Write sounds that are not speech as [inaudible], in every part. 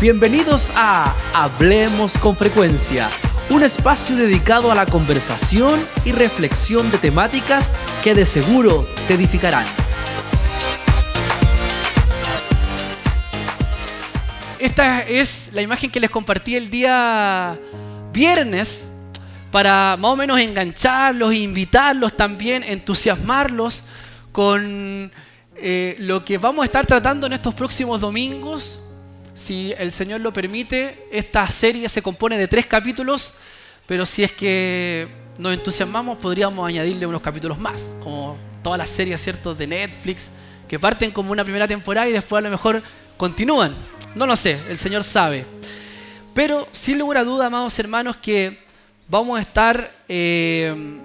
Bienvenidos a Hablemos con Frecuencia, un espacio dedicado a la conversación y reflexión de temáticas que de seguro te edificarán. Esta es la imagen que les compartí el día viernes para más o menos engancharlos, invitarlos también, entusiasmarlos con eh, lo que vamos a estar tratando en estos próximos domingos si el Señor lo permite, esta serie se compone de tres capítulos, pero si es que nos entusiasmamos, podríamos añadirle unos capítulos más, como todas las series ¿cierto? de Netflix, que parten como una primera temporada y después a lo mejor continúan. No lo sé, el Señor sabe. Pero sin lugar a duda, amados hermanos, que vamos a estar eh,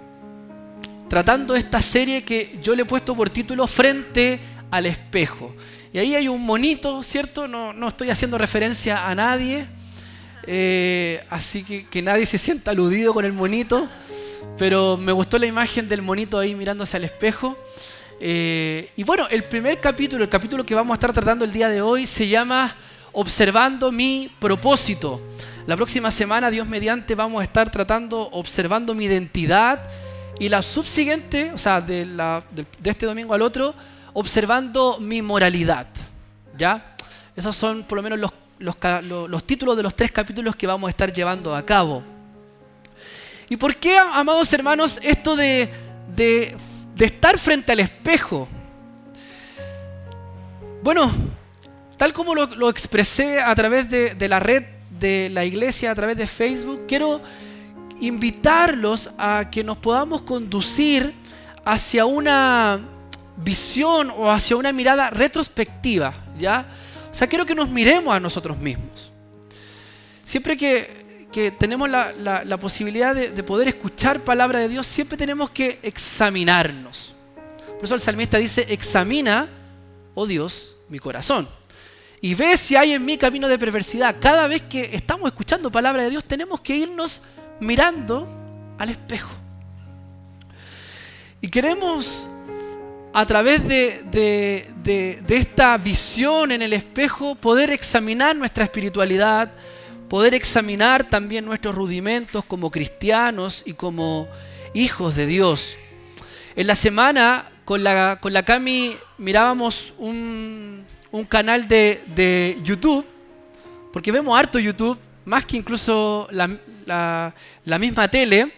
tratando esta serie que yo le he puesto por título Frente al espejo. Y ahí hay un monito, ¿cierto? No, estoy haciendo referencia a nadie. Eh, así que nadie se sienta aludido con el monito. Pero me gustó la imagen del monito ahí mirándose al espejo. Eh, y bueno, el primer capítulo, el capítulo que vamos a estar tratando el día de hoy, se llama Observando mi propósito. La próxima semana, Dios mediante, vamos a estar tratando observando mi identidad. Y la subsiguiente, o sea, de este domingo al otro, observando mi moralidad. ¿Ya? Esos son por lo menos los, los, títulos de los tres capítulos que vamos a estar llevando a cabo. ¿Y por qué, amados hermanos, esto de, de, estar frente al espejo? Bueno, tal como lo, expresé a través de, de la red de la iglesia, a través de Facebook, quiero invitarlos a que nos podamos conducir hacia una visión o hacia una mirada retrospectiva, ¿ya? O sea, quiero que nos miremos a nosotros mismos. Siempre que, tenemos la, posibilidad de, de, poder escuchar palabra de Dios, siempre tenemos que examinarnos. Por eso el salmista dice, examina, oh Dios, mi corazón. Y ve si hay en mí camino de perversidad. Cada vez que estamos escuchando palabra de Dios, tenemos que irnos mirando al espejo. Y queremos a través de, esta visión en el espejo, poder examinar nuestra espiritualidad, poder examinar también nuestros rudimentos como cristianos y como hijos de Dios. En la semana con la, con la Cami mirábamos un, canal de, de, YouTube, porque vemos harto YouTube, más que incluso la, la misma tele,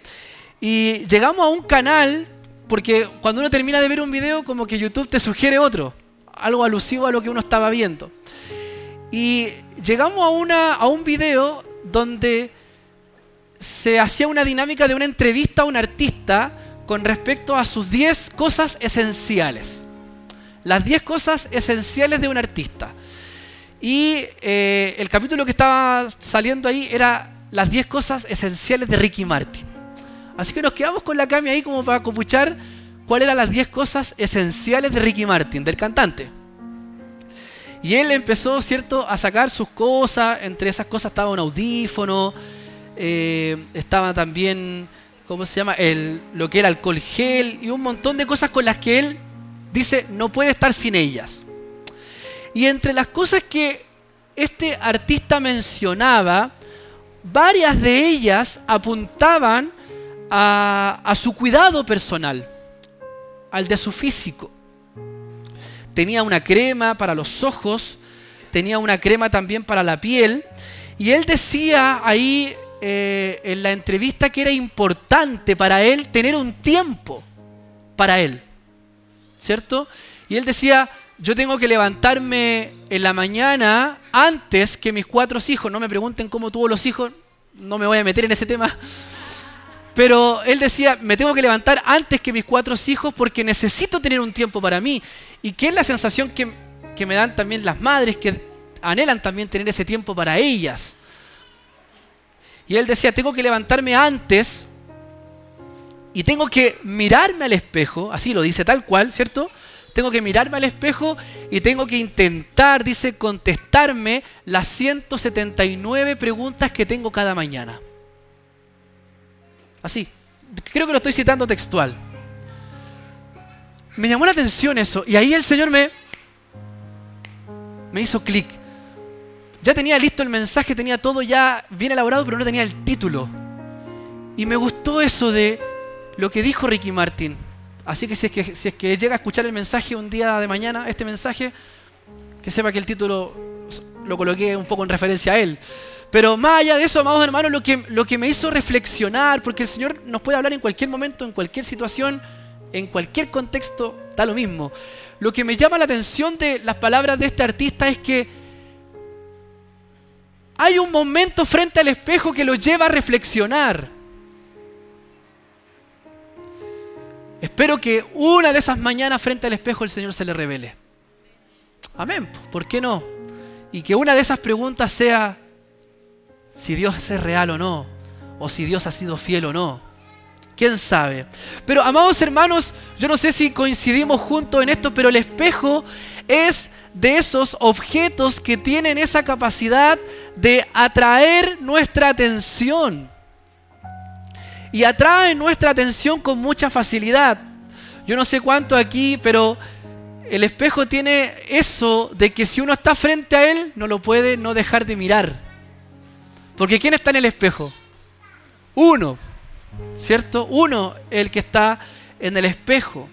y llegamos a un canal porque cuando uno termina de ver un video, como que YouTube te sugiere otro, algo alusivo a lo que uno estaba viendo. Y llegamos a, una, a un video donde se hacía una dinámica de una entrevista a un artista con respecto a sus 10 cosas esenciales. Las 10 cosas esenciales de un artista. Y eh, el capítulo que estaba saliendo ahí era las 10 cosas esenciales de Ricky Martin. Así que nos quedamos con la Cami ahí como para copuchar cuáles eran las 10 cosas esenciales de Ricky Martin, del cantante. Y él empezó, ¿cierto?, a sacar sus cosas. Entre esas cosas estaba un audífono, eh, estaba también, ¿cómo se llama?, el, lo que era alcohol gel y un montón de cosas con las que él dice no puede estar sin ellas. Y entre las cosas que este artista mencionaba, varias de ellas apuntaban a, su cuidado personal, al de su físico. Tenía una crema para los ojos, tenía una crema también para la piel, y él decía ahí eh, en la entrevista que era importante para él tener un tiempo para él, ¿cierto? Y él decía, yo tengo que levantarme en la mañana antes que mis cuatro hijos, no me pregunten cómo tuvo los hijos, no me voy a meter en ese tema, pero él decía, me tengo que levantar antes que mis cuatro hijos porque necesito tener un tiempo para mí. Y que es la sensación que, me dan también las madres que anhelan también tener ese tiempo para ellas. Y él decía, tengo que levantarme antes y tengo que mirarme al espejo, así lo dice tal cual, ¿cierto? Tengo que mirarme al espejo y tengo que intentar, dice, contestarme las 179 preguntas que tengo cada mañana. Así. Creo que lo estoy citando textual. Me llamó la atención eso. Y ahí el Señor me, me hizo clic. ya tenía listo el mensaje, tenía todo ya bien elaborado, pero no tenía el título. Y me gustó eso de lo que dijo Ricky Martin. Así que si es que, si es que llega a escuchar el mensaje un día de mañana, este mensaje, que sepa que el título lo coloqué un poco en referencia a él. Pero más allá de eso, amados hermanos, lo que, lo que me hizo reflexionar, porque el Señor nos puede hablar en cualquier momento, en cualquier situación, en cualquier contexto, da lo mismo. Lo que me llama la atención de las palabras de este artista es que hay un momento frente al espejo que lo lleva a reflexionar. Espero que una de esas mañanas frente al espejo el Señor se le revele. Amén. ¿Por qué no? Y que una de esas preguntas sea si Dios es real o no, o si Dios ha sido fiel o no. ¿Quién sabe? Pero amados hermanos, yo no sé si coincidimos juntos en esto, pero el espejo es de esos objetos que tienen esa capacidad de atraer nuestra atención. Y atrae nuestra atención con mucha facilidad. Yo no sé cuánto aquí, pero el espejo tiene eso de que si uno está frente a él, no lo puede no dejar de mirar. Porque ¿quién está en el espejo? Uno, ¿cierto? Uno, el que está en el espejo.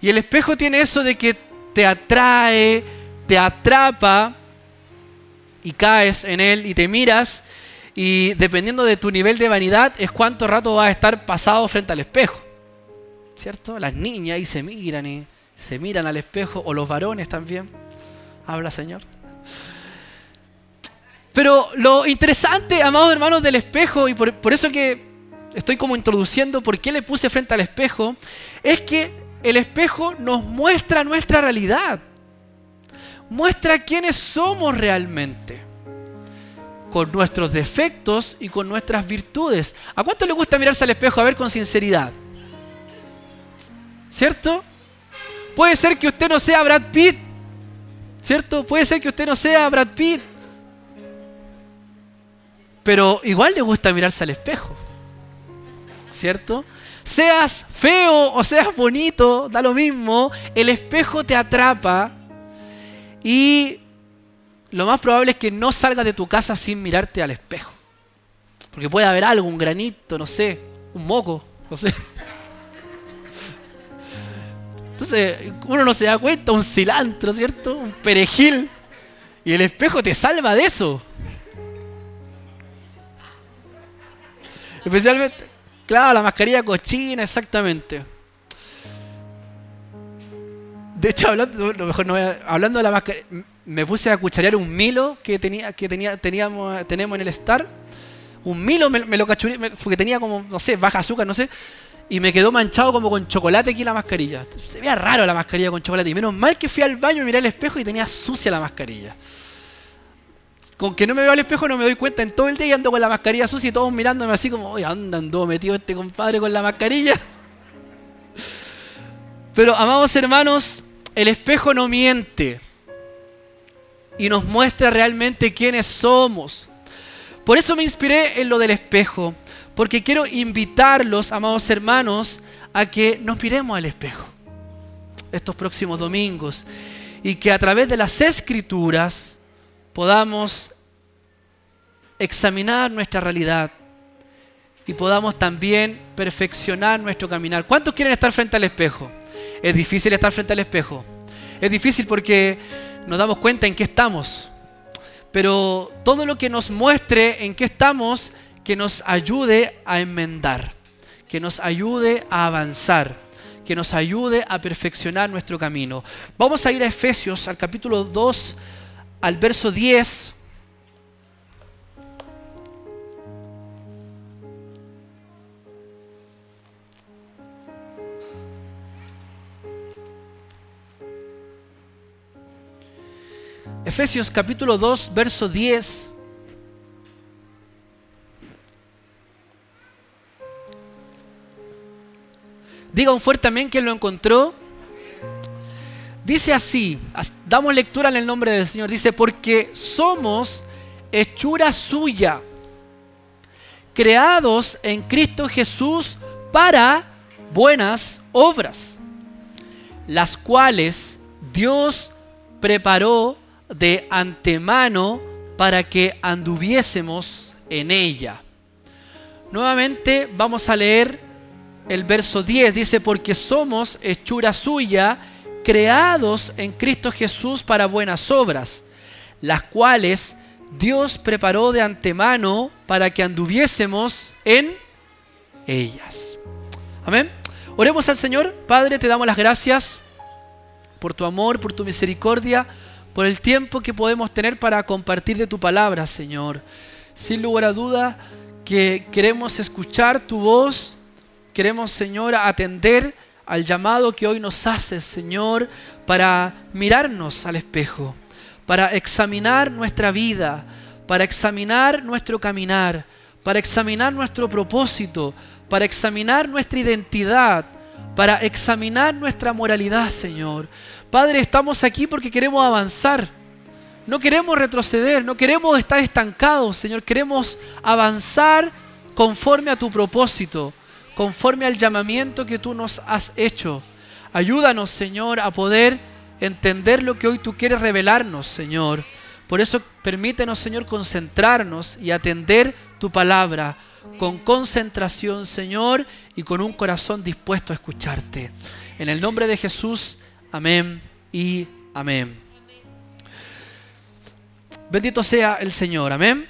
Y el espejo tiene eso de que te atrae, te atrapa y caes en él y te miras y dependiendo de tu nivel de vanidad es cuánto rato vas a estar pasado frente al espejo. ¿Cierto? Las niñas ahí se miran y se miran al espejo, o los varones también. Habla Señor. Pero lo interesante, amados hermanos, del espejo, y por, eso que estoy como introduciendo por qué le puse frente al espejo, es que el espejo nos muestra nuestra realidad. Muestra quiénes somos realmente. Con nuestros defectos y con nuestras virtudes. ¿A cuánto le gusta mirarse al espejo a ver con sinceridad? ¿Cierto? Puede ser que usted no sea Brad Pitt. ¿Cierto? Puede ser que usted no sea Brad Pitt. Pero igual le gusta mirarse al espejo. ¿Cierto? Seas feo o seas bonito, da lo mismo. El espejo te atrapa. Y lo más probable es que no salgas de tu casa sin mirarte al espejo. Porque puede haber algo, un granito, no sé, un moco, no sé. Entonces, uno no se da cuenta, un cilantro, ¿cierto? Un perejil. Y el espejo te salva de eso. Especialmente, claro, la mascarilla cochina, exactamente. De hecho, hablando, lo mejor no hablando de la mascarilla, me puse a cucharear un Milo que tenía, que tenía, teníamos, tenemos en el Star. Un Milo me, lo cachuré, porque tenía como, no sé, baja azúcar, no sé y me quedó manchado como con chocolate aquí la mascarilla. Se veía raro la mascarilla con chocolate. Y menos mal que fui al baño y miré al espejo y tenía sucia la mascarilla. Con que no me veo al espejo no me doy cuenta en todo el día y ando con la mascarilla sucia y todos mirándome así como, oye, andando metido este compadre con la mascarilla. [laughs] Pero, amados hermanos, el espejo no miente y nos muestra realmente quiénes somos. Por eso me inspiré en lo del espejo. Porque quiero invitarlos, amados hermanos, a que nos miremos al espejo estos próximos domingos y que a través de las escrituras podamos examinar nuestra realidad y podamos también perfeccionar nuestro caminar. ¿Cuántos quieren estar frente al espejo? Es difícil estar frente al espejo. Es difícil porque nos damos cuenta en qué estamos. Pero todo lo que nos muestre en qué estamos que nos ayude a enmendar, que nos ayude a avanzar, que nos ayude a perfeccionar nuestro camino. Vamos a ir a Efesios, al capítulo 2, al verso 10. Efesios capítulo 2, verso 10. Diga un fuerte amén quien lo encontró. Dice así, damos lectura en el nombre del Señor. Dice, porque somos hechura suya, creados en Cristo Jesús para buenas obras, las cuales Dios preparó de antemano para que anduviésemos en ella. Nuevamente vamos a leer el verso 10. Dice, porque somos hechura suya, creados en Cristo Jesús para buenas obras, las cuales Dios preparó de antemano para que anduviésemos en ellas. Amén. Oremos al Señor. Padre, te damos las gracias por tu amor, por tu misericordia, por el tiempo que podemos tener para compartir de tu palabra, Señor. Sin lugar a duda que queremos escuchar tu voz, queremos, Señor, atender al llamado que hoy nos haces, Señor, para mirarnos al espejo, para examinar nuestra vida, para examinar nuestro caminar, para examinar nuestro propósito, para examinar nuestra identidad, para examinar nuestra moralidad, Señor. Padre, estamos aquí porque queremos avanzar. No queremos retroceder, no queremos estar estancados, Señor. Queremos avanzar conforme a tu propósito, conforme al llamamiento que tú nos has hecho. Ayúdanos, Señor, a poder entender lo que hoy tú quieres revelarnos, Señor. Por eso permítenos, Señor, concentrarnos y atender tu palabra con concentración, Señor, y con un corazón dispuesto a escucharte. En el nombre de Jesús, amén y amén. Bendito sea el Señor, amén.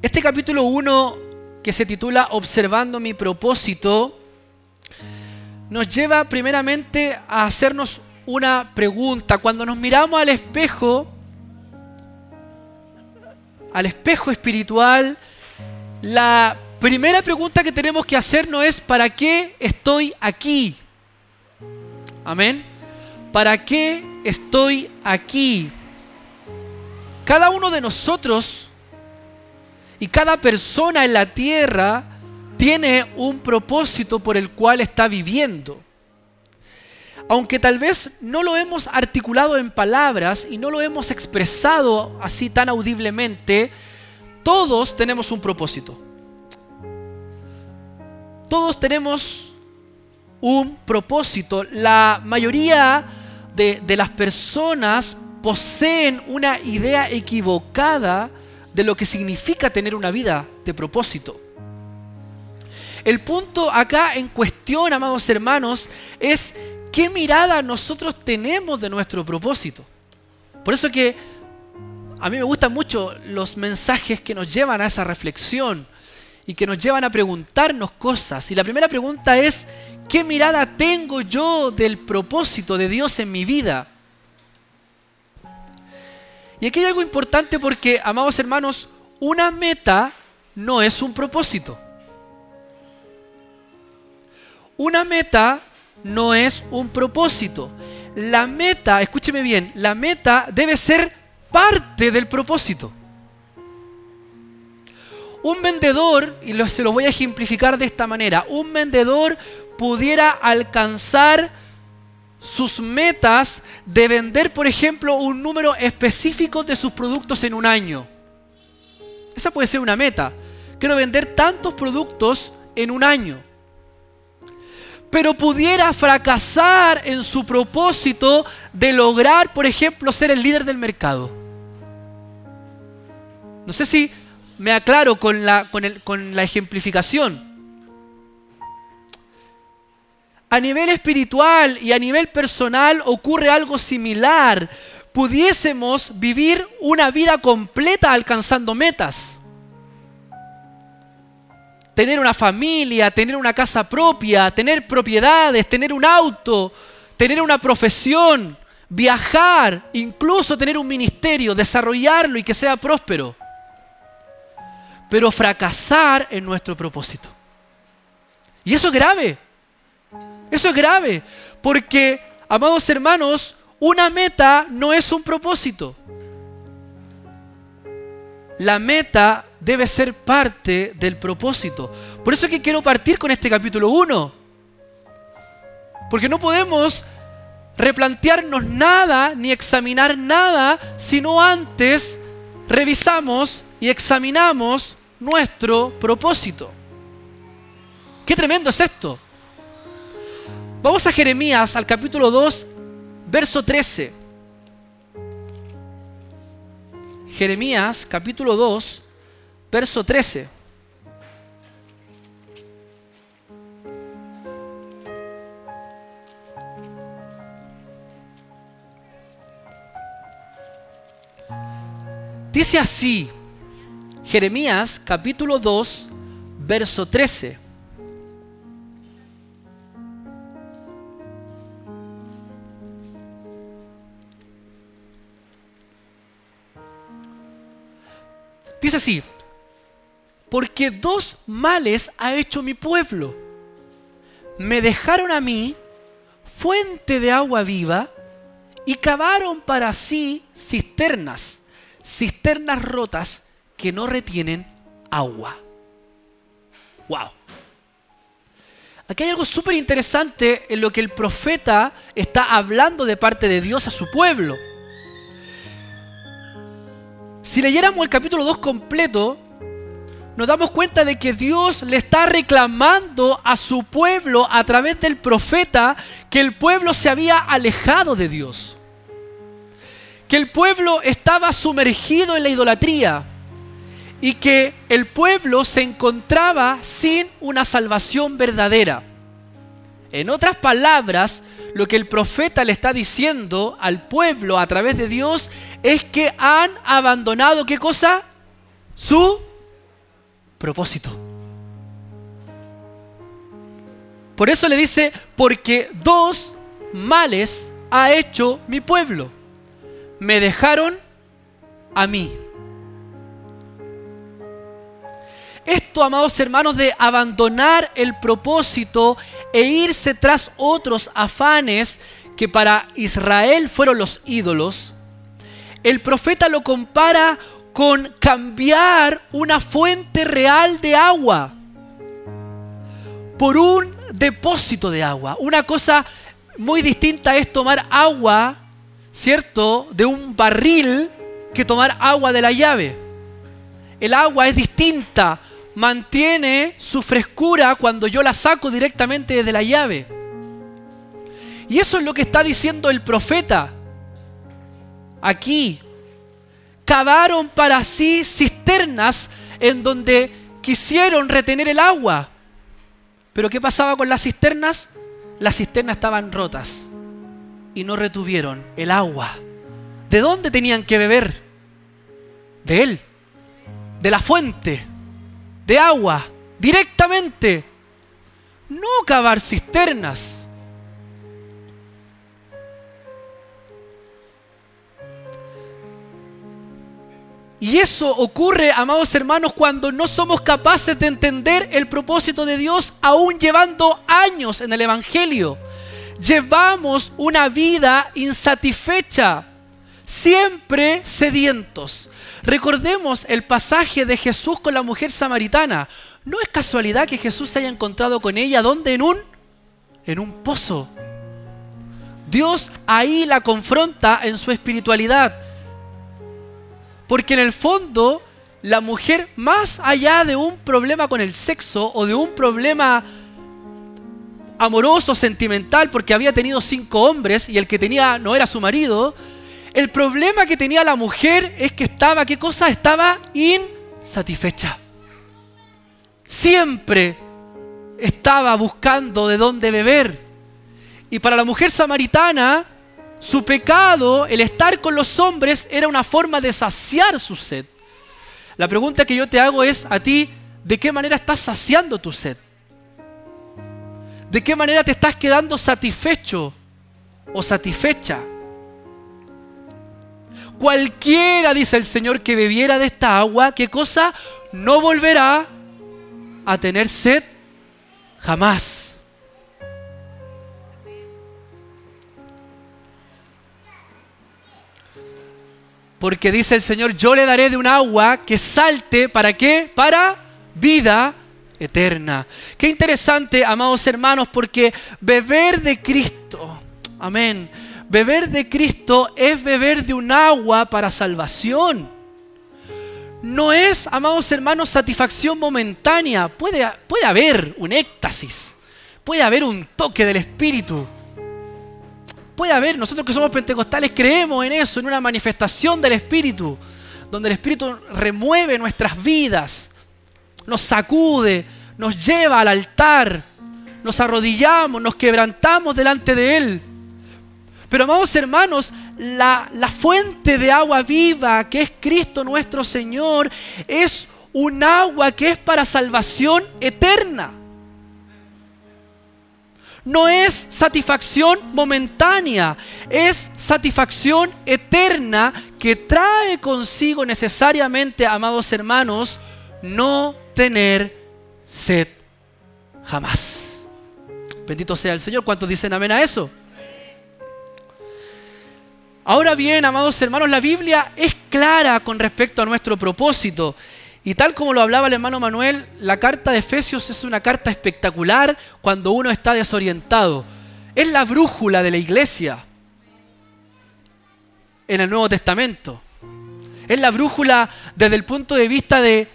Este capítulo 1 que se titula Observando mi propósito, nos lleva primeramente a hacernos una pregunta. Cuando nos miramos al espejo, al espejo espiritual, la primera pregunta que tenemos que hacernos es, ¿para qué estoy aquí? Amén. ¿Para qué estoy aquí? Cada uno de nosotros y cada persona en la tierra tiene un propósito por el cual está viviendo. Aunque tal vez no lo hemos articulado en palabras y no lo hemos expresado así tan audiblemente, todos tenemos un propósito. Todos tenemos un propósito. La mayoría de, de, las personas poseen una idea equivocada de lo que significa tener una vida de propósito. El punto acá en cuestión, amados hermanos, es qué mirada nosotros tenemos de nuestro propósito. Por eso que a mí me gustan mucho los mensajes que nos llevan a esa reflexión y que nos llevan a preguntarnos cosas. Y la primera pregunta es, ¿qué mirada tengo yo del propósito de Dios en mi vida? Y aquí hay algo importante porque, amados hermanos, una meta no es un propósito. Una meta no es un propósito. La meta, escúcheme bien, la meta debe ser parte del propósito. Un vendedor, y se lo voy a ejemplificar de esta manera, un vendedor pudiera alcanzar sus metas de vender, por ejemplo, un número específico de sus productos en un año. Esa puede ser una meta. Quiero vender tantos productos en un año. Pero pudiera fracasar en su propósito de lograr, por ejemplo, ser el líder del mercado. No sé si me aclaro con la, con, la ejemplificación. A nivel espiritual y a nivel personal ocurre algo similar. Pudiésemos vivir una vida completa alcanzando metas. Tener una familia, tener una casa propia, tener propiedades, tener un auto, tener una profesión, viajar, incluso tener un ministerio, desarrollarlo y que sea próspero pero fracasar en nuestro propósito. Y eso es grave. Eso es grave. Porque, amados hermanos, una meta no es un propósito. La meta debe ser parte del propósito. Por eso es que quiero partir con este capítulo 1. Porque no podemos replantearnos nada ni examinar nada si no antes revisamos y examinamos nuestro propósito. Qué tremendo es esto. Vamos a Jeremías, al capítulo 2, verso 13. Jeremías capítulo 2, verso 13. Dice así, Jeremías capítulo 2, verso 13. Dice así, porque dos males ha hecho mi pueblo. Me dejaron a mí fuente de agua viva y cavaron para sí cisternas, cisternas rotas que no retienen agua. ¡Wow! Aquí hay algo súper interesante en lo que el profeta está hablando de parte de Dios a su pueblo. Si leyéramos el capítulo 2 completo, nos damos cuenta de que Dios le está reclamando a su pueblo a través del profeta que el pueblo se había alejado de Dios. Que el pueblo estaba sumergido en la idolatría y que el pueblo se encontraba sin una salvación verdadera. En otras palabras, lo que el profeta le está diciendo al pueblo a través de Dios es que han abandonado qué cosa? Su propósito. Por eso le dice, porque dos males ha hecho mi pueblo. Me dejaron a mí. Esto, amados hermanos, de abandonar el propósito e irse tras otros afanes que para Israel fueron los ídolos, el profeta lo compara con cambiar una fuente real de agua por un depósito de agua. Una cosa muy distinta es tomar agua, ¿cierto?, de un barril que tomar agua de la llave. El agua es distinta, mantiene su frescura cuando yo la saco directamente desde la llave. Y eso es lo que está diciendo el profeta aquí. Cavaron para sí cisternas en donde quisieron retener el agua. Pero ¿qué pasaba con las cisternas? Las cisternas estaban rotas y no retuvieron el agua. ¿De dónde tenían que beber? De él, de la fuente de agua directamente. No cavar cisternas. Y eso ocurre, amados hermanos, cuando no somos capaces de entender el propósito de Dios, aún llevando años en el Evangelio. Llevamos una vida insatisfecha, siempre sedientos. Recordemos el pasaje de Jesús con la mujer samaritana. No es casualidad que Jesús se haya encontrado con ella, ¿dónde? En un, en un pozo. Dios ahí la confronta en su espiritualidad. Porque en el fondo, la mujer, más allá de un problema con el sexo o de un problema amoroso, sentimental, porque había tenido cinco hombres y el que tenía no era su marido, el problema que tenía la mujer es que estaba, ¿qué cosa? Estaba insatisfecha. Siempre estaba buscando de dónde beber. Y para la mujer samaritana, su pecado, el estar con los hombres, era una forma de saciar su sed. La pregunta que yo te hago es a ti, ¿de qué manera estás saciando tu sed? ¿De qué manera te estás quedando satisfecho o satisfecha? Cualquiera, dice el Señor, que bebiera de esta agua, ¿qué cosa? No volverá a tener sed jamás. Porque dice el Señor, yo le daré de un agua que salte, ¿para qué? Para vida eterna. Qué interesante, amados hermanos, porque beber de Cristo, amén Beber de Cristo es beber de un agua para salvación. No es, amados hermanos, satisfacción momentánea. Puede, puede haber un éxtasis. Puede haber un toque del Espíritu. Puede haber, nosotros que somos pentecostales creemos en eso, en una manifestación del Espíritu, donde el Espíritu remueve nuestras vidas, nos sacude, nos lleva al altar, nos arrodillamos, nos quebrantamos delante de Él. Pero amados hermanos, la, fuente de agua viva, que es Cristo nuestro Señor, es un agua que es para salvación eterna. No es satisfacción momentánea, es satisfacción eterna que trae consigo necesariamente, amados hermanos, no tener sed jamás. Bendito sea el Señor. ¿Cuántos dicen amén a eso? Ahora bien, amados hermanos, la Biblia es clara con respecto a nuestro propósito. Y tal como lo hablaba el hermano Manuel, la carta de Efesios es una carta espectacular cuando uno está desorientado. Es la brújula de la iglesia en el Nuevo Testamento. Es la brújula desde el punto de vista de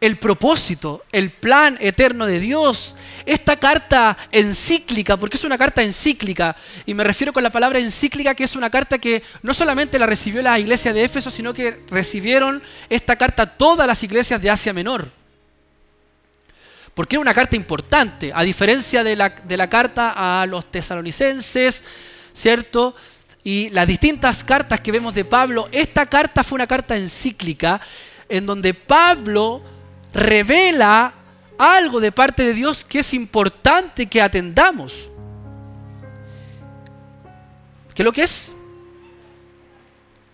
el propósito, el plan eterno de Dios. Esta carta encíclica, porque es una carta encíclica, y me refiero con la palabra encíclica, que es una carta que no solamente la recibió la iglesia de Éfeso, sino que recibieron esta carta todas las iglesias de Asia Menor. Porque es una carta importante, a diferencia de la, de la carta a los tesalonicenses, ¿cierto? Y las distintas cartas que vemos de Pablo, esta carta fue una carta encíclica en donde Pablo revela algo de parte de Dios que es importante que atendamos. ¿Qué es lo que es?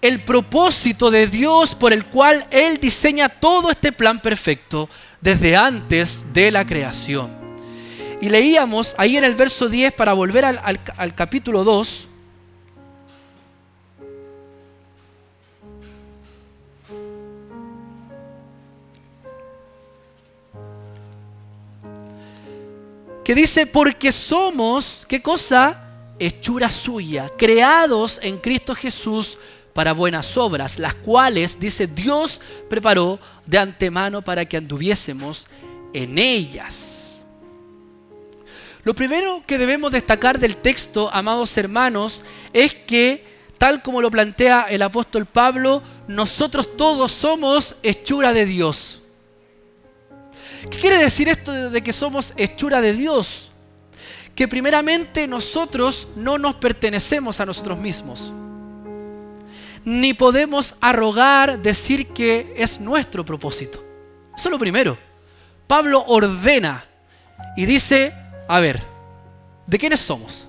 El propósito de Dios por el cual Él diseña todo este plan perfecto desde antes de la creación. Y leíamos ahí en el verso 10 para volver al, al capítulo 2, que dice, porque somos, ¿qué cosa? Hechura suya, creados en Cristo Jesús para buenas obras, las cuales, dice, Dios preparó de antemano para que anduviésemos en ellas. Lo primero que debemos destacar del texto, amados hermanos, es que, tal como lo plantea el apóstol Pablo, nosotros todos somos hechura de Dios. ¿Qué quiere decir esto de que somos hechura de Dios? Que primeramente nosotros no nos pertenecemos a nosotros mismos. Ni podemos arrogar decir que es nuestro propósito. Eso es lo primero. Pablo ordena y dice, a ver, ¿de quiénes somos?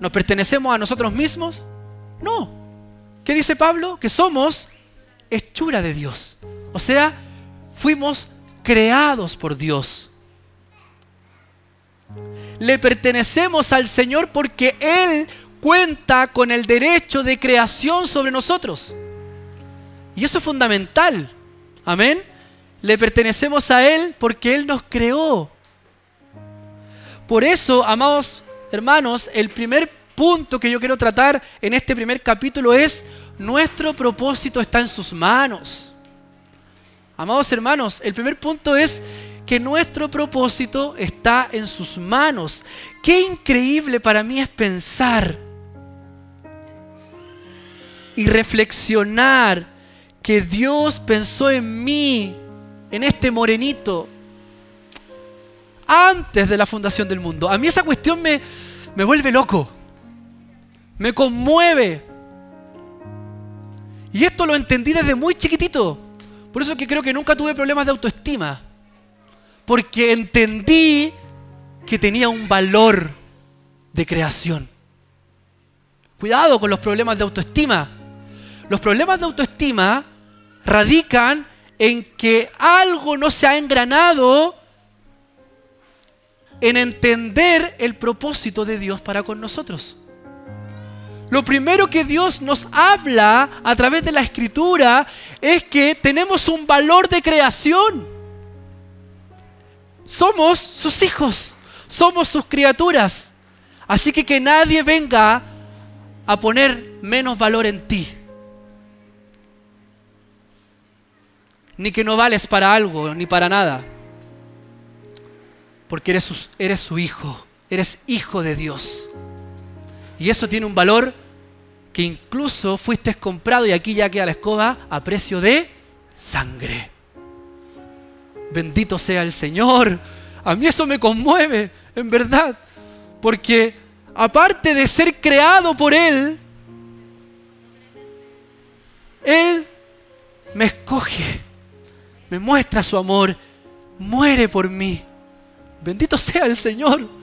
¿Nos pertenecemos a nosotros mismos? No. ¿Qué dice Pablo? Que somos hechura de Dios. O sea, fuimos creados por Dios. Le pertenecemos al Señor porque Él cuenta con el derecho de creación sobre nosotros. Y eso es fundamental. Amén. Le pertenecemos a Él porque Él nos creó. Por eso, amados hermanos, el primer punto que yo quiero tratar en este primer capítulo es, nuestro propósito está en sus manos. Amados hermanos, el primer punto es que nuestro propósito está en sus manos. Qué increíble para mí es pensar y reflexionar que Dios pensó en mí, en este morenito, antes de la fundación del mundo. A mí esa cuestión me, me vuelve loco, me conmueve. Y esto lo entendí desde muy chiquitito. Por eso es que creo que nunca tuve problemas de autoestima. Porque entendí que tenía un valor de creación. Cuidado con los problemas de autoestima. Los problemas de autoestima radican en que algo no se ha engranado en entender el propósito de Dios para con nosotros. Lo primero que Dios nos habla a través de la escritura es que tenemos un valor de creación. Somos sus hijos, somos sus criaturas. Así que que nadie venga a poner menos valor en ti. Ni que no vales para algo, ni para nada. Porque eres su, eres su hijo, eres hijo de Dios. Y eso tiene un valor que incluso fuiste comprado, y aquí ya queda la escoba, a precio de sangre. Bendito sea el Señor. A mí eso me conmueve, en verdad. Porque aparte de ser creado por Él, Él me escoge, me muestra su amor, muere por mí. Bendito sea el Señor.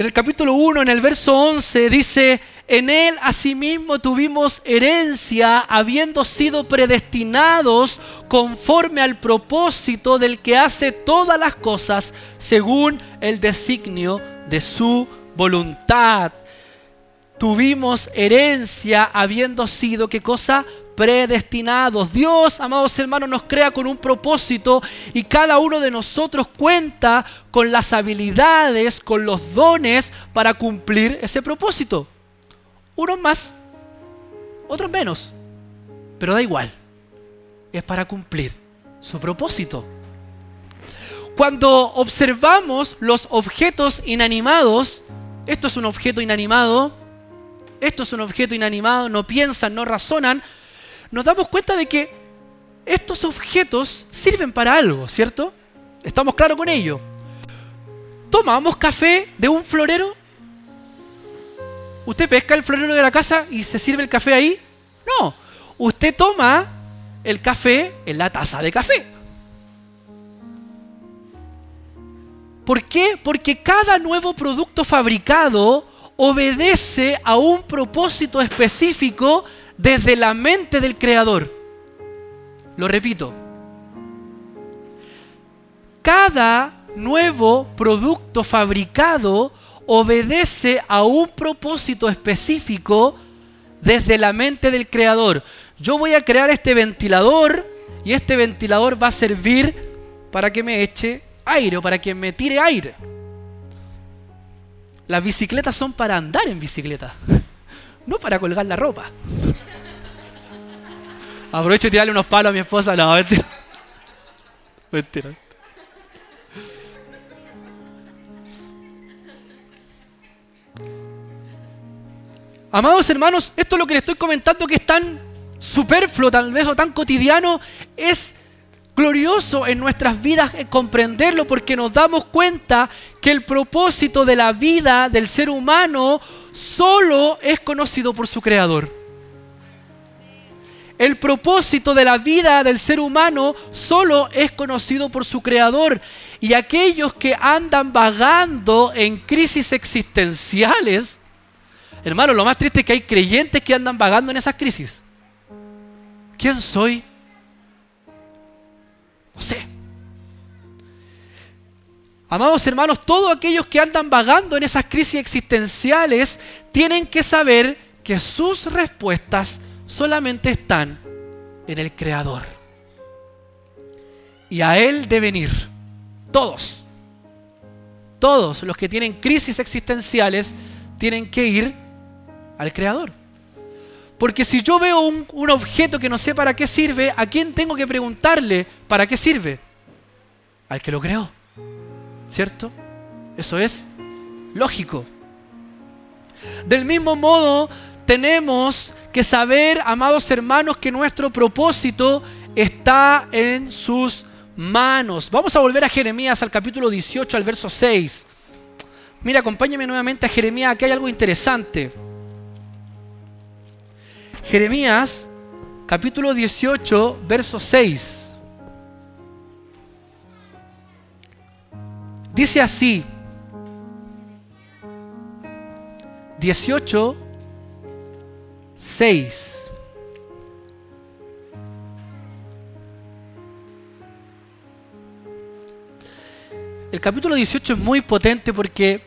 En el capítulo 1, en el verso 11, dice, en él asimismo tuvimos herencia, habiendo sido predestinados conforme al propósito del que hace todas las cosas según el designio de su voluntad. Tuvimos herencia habiendo sido, ¿qué cosa? predestinados. Dios, amados hermanos, nos crea con un propósito y cada uno de nosotros cuenta con las habilidades, con los dones para cumplir ese propósito. Unos más, otros menos, pero da igual. Es para cumplir su propósito. Cuando observamos los objetos inanimados, esto es un objeto inanimado, esto es un objeto inanimado, no piensan, no razonan, nos damos cuenta de que estos objetos sirven para algo, ¿cierto? ¿Estamos claros con ello? ¿Tomamos café de un florero? ¿Usted pesca el florero de la casa y se sirve el café ahí? No. Usted toma el café en la taza de café. ¿Por qué? Porque cada nuevo producto fabricado obedece a un propósito específico desde la mente del Creador. Lo repito. Cada nuevo producto fabricado obedece a un propósito específico desde la mente del creador. Yo voy a crear este ventilador y este ventilador va a servir para que me eche aire o para que me tire aire. Las bicicletas son para andar en bicicleta, [laughs] no para colgar la ropa. Aprovecho de tirarle unos palos a mi esposa. No, mentira. [laughs] Mentira. Amados hermanos, esto es lo que les estoy comentando que es tan superfluo, tal vez o tan cotidiano, es glorioso en nuestras vidas comprenderlo porque nos damos cuenta que el propósito de la vida del ser humano solo es conocido por su creador. El propósito de la vida del ser humano solo es conocido por su creador. Y aquellos que andan vagando en crisis existenciales, hermano, lo más triste es que hay creyentes que andan vagando en esas crisis. ¿Quién soy? Amados hermanos, todos aquellos que andan vagando en esas crisis existenciales tienen que saber que sus respuestas solamente están en el Creador. Y a Él deben ir todos. Todos los que tienen crisis existenciales tienen que ir al Creador. Porque si yo veo un, objeto que no sé para qué sirve, ¿a quién tengo que preguntarle para qué sirve? Al que lo creó. ¿Cierto? Eso es lógico. Del mismo modo, tenemos que saber, amados hermanos, que nuestro propósito está en sus manos. Vamos a volver a Jeremías al capítulo 18, al verso 6. Mira, acompáñame nuevamente a Jeremías, aquí hay algo interesante. Jeremías, capítulo 18, verso 6. Dice así, 18, 6. El capítulo 18 es muy potente porque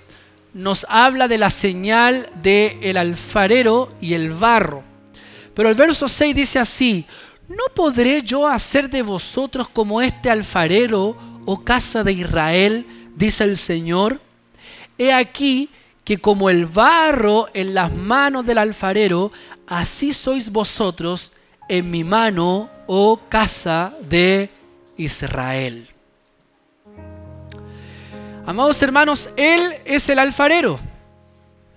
nos habla de la señal del el alfarero y el barro. Pero el verso 6 dice así, ¿no podré yo hacer de vosotros como este alfarero, o oh casa de Israel? dice el Señor. He aquí que como el barro en las manos del alfarero, así sois vosotros en mi mano, oh casa de Israel. Amados hermanos, Él es el alfarero.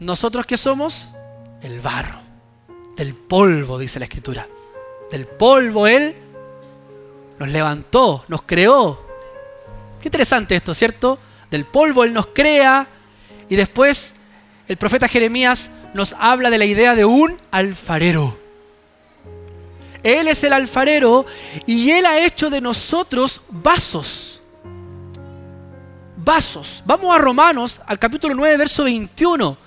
Nosotros que somos el barro, del polvo, dice la escritura. Del polvo Él nos levantó, nos creó. Qué interesante esto, ¿cierto? Del polvo Él nos crea y después el profeta Jeremías nos habla de la idea de un alfarero. Él es el alfarero y Él ha hecho de nosotros vasos. Vasos. Vamos a Romanos, al capítulo 9, verso 21.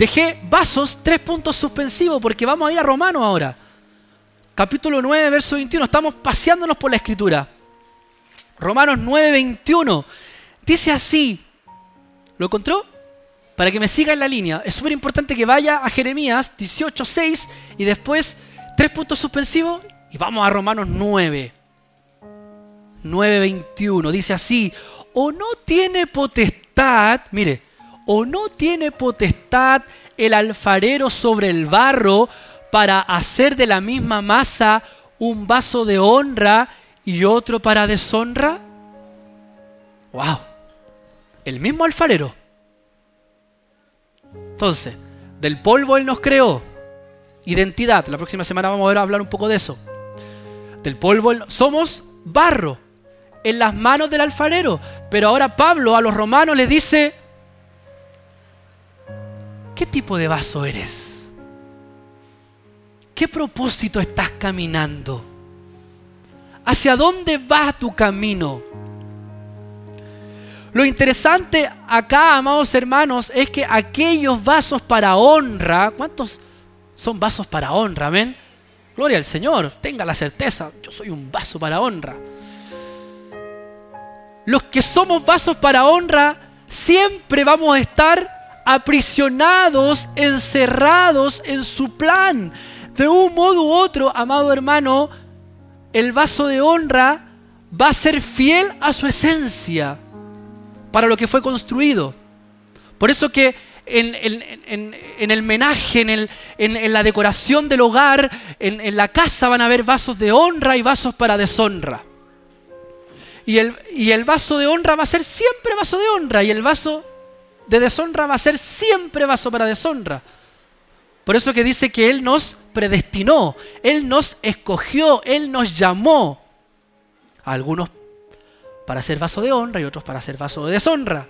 Dejé vasos, tres puntos suspensivos, porque vamos a ir a Romanos ahora. Capítulo 9, verso 21. Estamos paseándonos por la escritura. Romanos 9, 21. Dice así. ¿Lo encontró? Para que me siga en la línea. Es súper importante que vaya a Jeremías 18, 6 y después Tres puntos suspensivos y vamos a Romanos 9. 9.21. Dice así, o no tiene potestad, mire, o no tiene potestad el alfarero sobre el barro para hacer de la misma masa un vaso de honra y otro para deshonra. ¡Wow! El mismo alfarero. Entonces, del polvo Él nos creó, Identidad. La próxima semana vamos a hablar un poco de eso. Del polvo. Somos barro en las manos del alfarero. Pero ahora Pablo a los romanos le dice, ¿qué tipo de vaso eres? ¿Qué propósito estás caminando? ¿Hacia dónde va tu camino? Lo interesante acá, amados hermanos, es que aquellos vasos para honra, ¿cuántos son vasos para honra, amén. Gloria al Señor, tenga la certeza, yo soy un vaso para honra. Los que somos vasos para honra, siempre vamos a estar aprisionados, encerrados en su plan. De un modo u otro, amado hermano, el vaso de honra va a ser fiel a su esencia para lo que fue construido. Por eso que en, el menaje, en, la decoración del hogar, en, la casa van a haber vasos de honra y vasos para deshonra. Y el, y el vaso de honra va a ser siempre vaso de honra y el vaso de deshonra va a ser siempre vaso para deshonra. Por eso que dice que Él nos predestinó, Él nos escogió, Él nos llamó. A algunos para ser vaso de honra y otros para ser vaso de deshonra.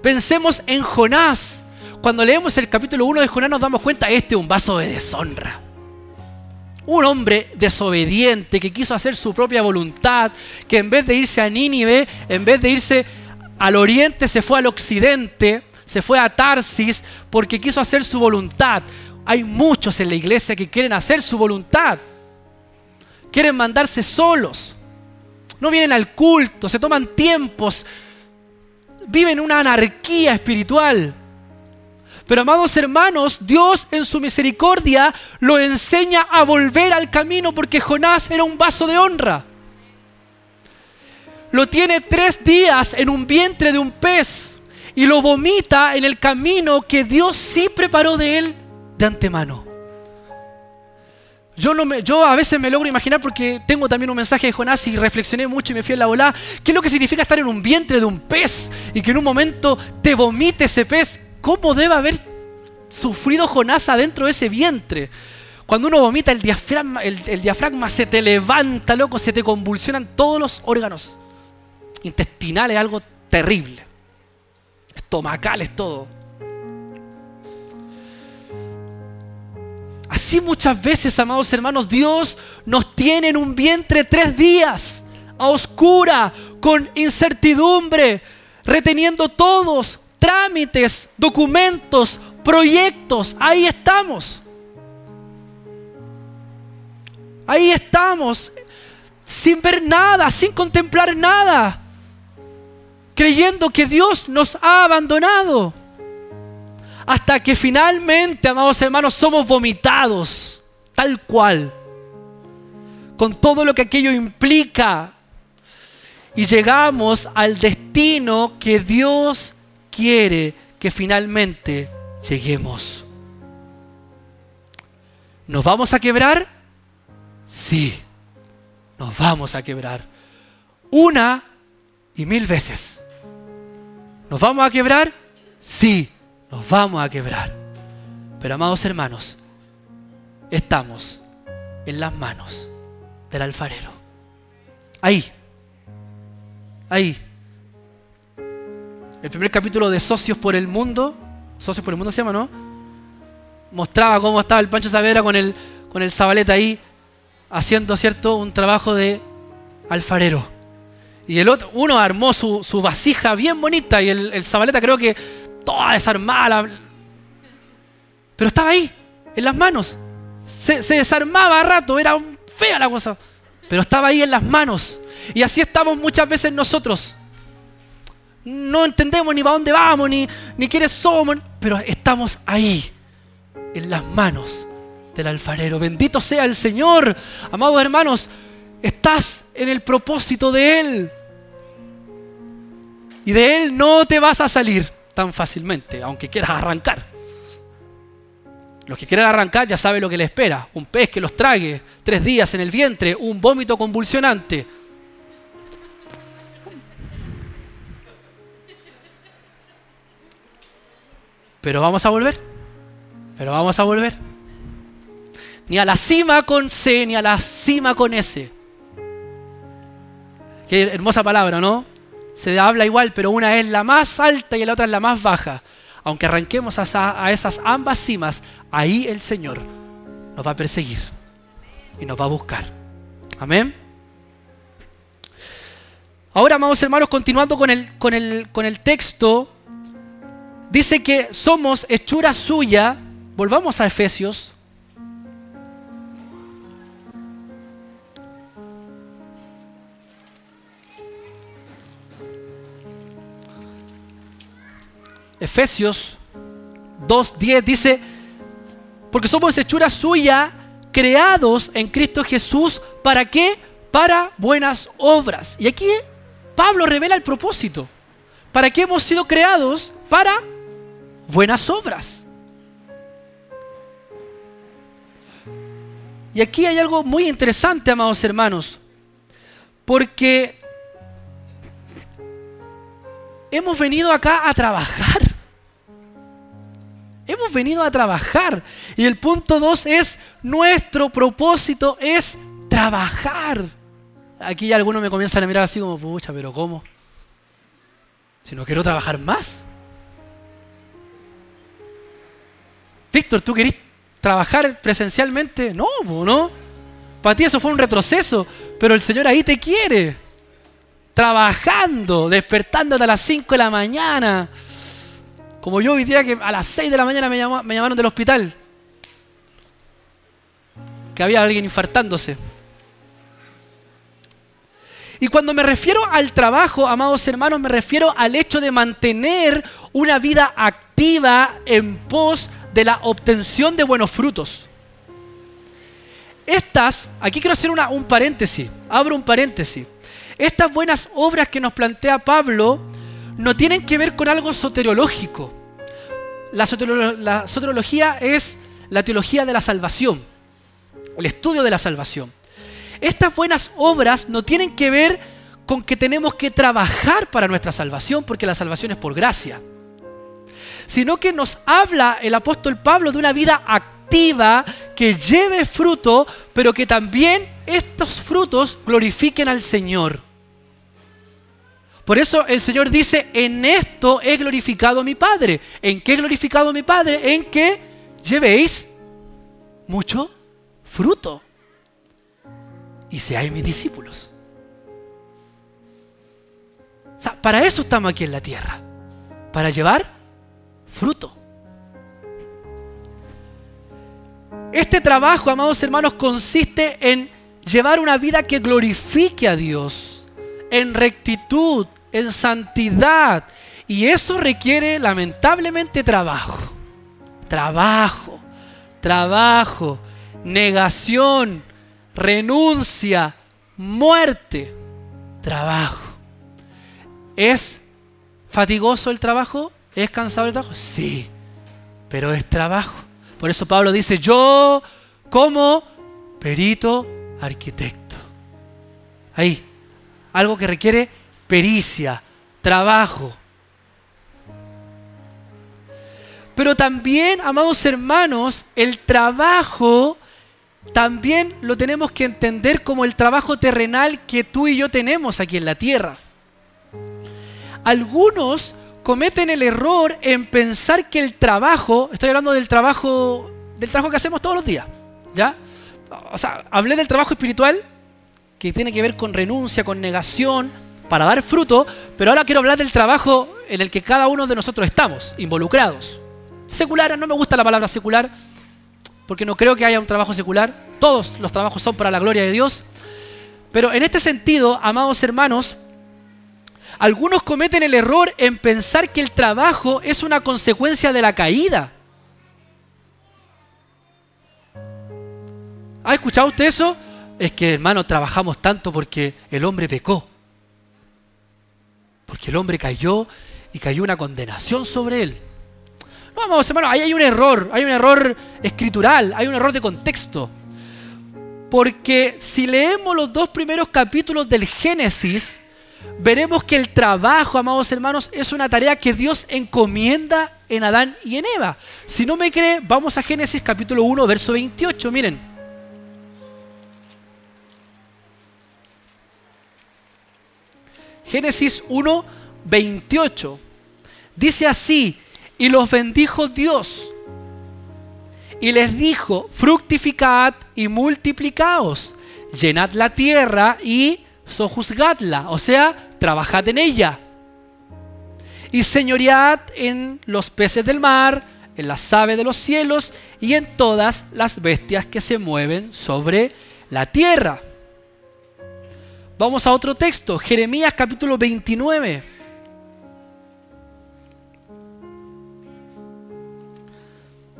Pensemos en Jonás. Cuando leemos el capítulo 1 de Jonás nos damos cuenta, este es un vaso de deshonra. Un hombre desobediente que quiso hacer su propia voluntad, que en vez de irse a Nínive, en vez de irse al oriente, se fue al occidente, se fue a Tarsis porque quiso hacer su voluntad. Hay muchos en la iglesia que quieren hacer su voluntad. Quieren mandarse solos. No vienen al culto, se toman tiempos viven una anarquía espiritual. Pero amados hermanos, Dios en su misericordia lo enseña a volver al camino porque Jonás era un vaso de honra. Lo tiene tres días en un vientre de un pez y lo vomita en el camino que Dios sí preparó de él de antemano. Yo, no me, yo a veces me logro imaginar porque tengo también un mensaje de Jonás y reflexioné mucho y me fui a la bola. ¿Qué es lo que significa estar en un vientre de un pez y que en un momento te vomite ese pez? ¿Cómo debe haber sufrido Jonás adentro de ese vientre? Cuando uno vomita, el diafragma, el, diafragma se te levanta, loco, se te convulsionan todos los órganos intestinales, algo terrible. Estomacales, todo. Así muchas veces, amados hermanos, Dios nos tiene en un vientre tres días, a oscura, con incertidumbre, reteniendo todos trámites, documentos, proyectos. Ahí estamos. Ahí estamos, sin ver nada, sin contemplar nada, creyendo que Dios nos ha abandonado hasta que finalmente, amados hermanos, somos vomitados, tal cual, con todo lo que aquello implica, y llegamos al destino que Dios quiere que finalmente lleguemos. ¿Nos vamos a quebrar? Sí, nos vamos a quebrar. Una y mil veces. ¿Nos vamos a quebrar? Sí, nos vamos a quebrar. Pero amados hermanos, estamos en las manos del alfarero. Ahí, ahí. El primer capítulo de Socios por el Mundo, Socios por el Mundo se llama, ¿no? Mostraba cómo estaba el Pancho Saavedra con el, con el Zabaleta ahí, haciendo, ¿cierto?, un trabajo de alfarero. Y el otro, uno armó su, vasija bien bonita y el, Zabaleta creo que toda desarmada. Pero estaba ahí, en las manos. Se, se desarmaba a rato, era fea la cosa. Pero estaba ahí en las manos. Y así estamos muchas veces nosotros. No entendemos ni para dónde vamos, ni, ni quiénes somos, pero estamos ahí, en las manos del alfarero. Bendito sea el Señor. Amados hermanos, estás en el propósito de Él. Y de Él no te vas a salir tan fácilmente, aunque quieras arrancar. Los que quieren arrancar ya saben lo que les espera. Un pez que los trague, tres días en el vientre, un vómito convulsionante. Pero vamos a volver. Pero vamos a volver. Ni a la cima con C, ni a la cima con S. Qué hermosa palabra, ¿no? Se habla igual, pero una es la más alta y la otra es la más baja. Aunque arranquemos a, esas ambas cimas, ahí el Señor nos va a perseguir y nos va a buscar. Amén. Ahora, amados hermanos, continuando con el, con el, con el texto, dice que somos hechura suya. Volvamos a Efesios. Efesios 2.10 dice, porque somos hechura suya, creados en Cristo Jesús, ¿para qué? Para buenas obras. Y aquí Pablo revela el propósito. ¿Para qué hemos sido creados? Para buenas obras. Y aquí hay algo muy interesante, amados hermanos, porque hemos venido acá a trabajar. Hemos venido a trabajar. Y el punto dos es, nuestro propósito es trabajar. Aquí ya algunos me comienzan a mirar así como, pucha, pero ¿cómo? Si no quiero trabajar más. Víctor, ¿tú querés trabajar presencialmente? No, no. Para ti eso fue un retroceso, pero el Señor ahí te quiere. Trabajando, despertándote a las 5 de la mañana. Como yo hoy día que a las 6 de la mañana me, me llamaron del hospital. Que había alguien infartándose. Y cuando me refiero al trabajo, amados hermanos, me refiero al hecho de mantener una vida activa en pos de la obtención de buenos frutos. Estas, aquí quiero hacer un paréntesis, abro un paréntesis. Estas buenas obras que nos plantea Pablo no tienen que ver con algo soteriológico. La, la soteriología es la teología de la salvación, el estudio de la salvación. Estas buenas obras no tienen que ver con que tenemos que trabajar para nuestra salvación, porque la salvación es por gracia, sino que nos habla el apóstol Pablo de una vida activa que lleve fruto, pero que también estos frutos glorifiquen al Señor. Por eso el Señor dice, en esto he glorificado a mi Padre. ¿En qué he glorificado a mi Padre? En que llevéis mucho fruto y seáis mis discípulos. para eso estamos aquí en la tierra, para llevar fruto. Este trabajo, amados hermanos, consiste en llevar una vida que glorifique a Dios, en rectitud, en santidad. Y eso requiere lamentablemente trabajo. Trabajo, trabajo, negación, renuncia, muerte, trabajo. ¿Es fatigoso el trabajo? ¿Es cansado el trabajo? Sí, pero es trabajo. Por eso Pablo dice, yo como perito arquitecto. Ahí, algo que requiere pericia, trabajo. Pero también, amados hermanos, el trabajo también lo tenemos que entender como el trabajo terrenal que tú y yo tenemos aquí en la tierra. Algunos cometen el error en pensar que el trabajo, estoy hablando del trabajo, del trabajo que hacemos todos los días, ¿ya? O sea, hablé del trabajo espiritual, que tiene que ver con renuncia, con negación, para dar fruto, pero ahora quiero hablar del trabajo en el que cada uno de nosotros estamos involucrados. Secular, no me gusta la palabra secular, porque no creo que haya un trabajo secular. Todos los trabajos son para la gloria de Dios. Pero en este sentido, amados hermanos, algunos cometen el error en pensar que el trabajo es una consecuencia de la caída. ¿Ha escuchado usted eso? Es que, hermano, trabajamos tanto porque el hombre pecó. Porque el hombre cayó y cayó una condenación sobre él. No, vamos, hermano, ahí hay un error, hay un error escritural, hay un error de contexto. Porque si leemos los dos primeros capítulos del Génesis, veremos que el trabajo, amados hermanos, es una tarea que Dios encomienda en Adán y en Eva. Si no me cree, vamos a Génesis capítulo 1, verso 28, miren. Génesis 1, 28. Dice así, y los bendijo Dios. Y les dijo, fructificad y multiplicaos, llenad la tierra y sojuzgadla, o sea, trabajad en ella. Y señoread en los peces del mar, en las aves de los cielos y en todas las bestias que se mueven sobre la tierra. Vamos a otro texto, Jeremías capítulo 29.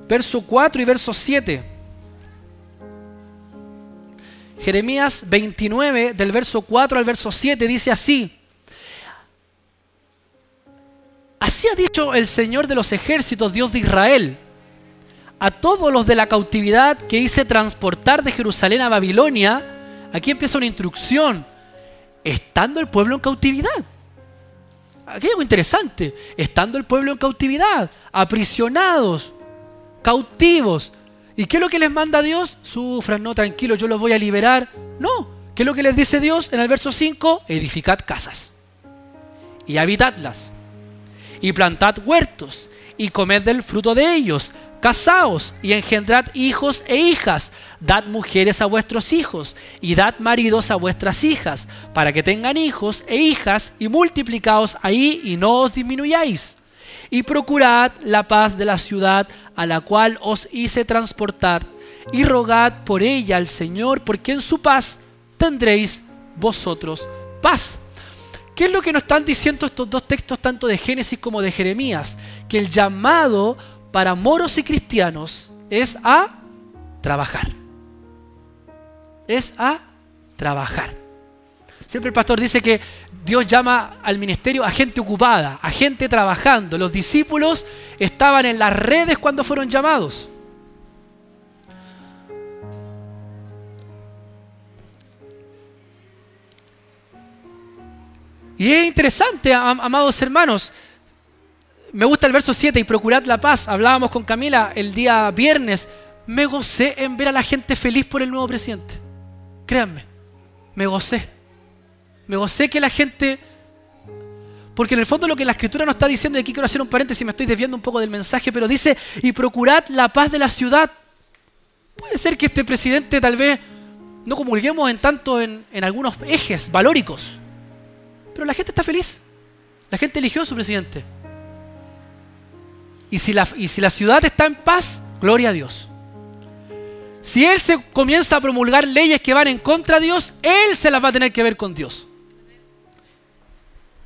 verso 4 y verso 7. Jeremías 29, del verso 4 al verso 7, dice así. Así ha dicho el Señor de los ejércitos, Dios de Israel, a todos los de la cautividad que hice transportar de Jerusalén a Babilonia. Aquí empieza una instrucción. Estando el pueblo en cautividad. Aquí algo interesante. Estando el pueblo en cautividad, aprisionados, cautivos. ¿Y qué es lo que les manda Dios? Sufran, no, tranquilo, yo los voy a liberar. No, ¿qué es lo que les dice Dios en el verso 5? Edificad casas y habitadlas y plantad huertos y comed del fruto de ellos. Casaos y engendrad hijos e hijas. Dad mujeres a vuestros hijos y dad maridos a vuestras hijas, para que tengan hijos e hijas y multiplicaos ahí y no os disminuyáis y procurad la paz de la ciudad a la cual os hice transportar, y rogad por ella al Señor, porque en su paz tendréis vosotros paz. ¿Qué es lo que nos están diciendo estos dos textos, tanto de Génesis como de Jeremías? Que el llamado para moros y cristianos es a trabajar. Es a trabajar. Siempre el pastor dice que Dios llama al ministerio a gente ocupada, a gente trabajando. Los discípulos estaban en las redes cuando fueron llamados. Y es interesante, amados hermanos. Me gusta el verso 7 y procurad la paz. Hablábamos con Camila el día viernes. Me gocé en ver a la gente feliz por el nuevo presidente. Créanme, me gocé. Me gocé que la gente... Porque en el fondo lo que la escritura nos está diciendo, y aquí quiero hacer un paréntesis, me estoy desviando un poco del mensaje, pero dice, y procurad la paz de la ciudad. Puede ser que este presidente tal vez no comulguemos en tanto en, algunos ejes valóricos, pero la gente está feliz. La gente eligió a su presidente. Y si, la, y si la ciudad está en paz, gloria a Dios. Si Él se comienza a promulgar leyes que van en contra de Dios, Él se las va a tener que ver con Dios.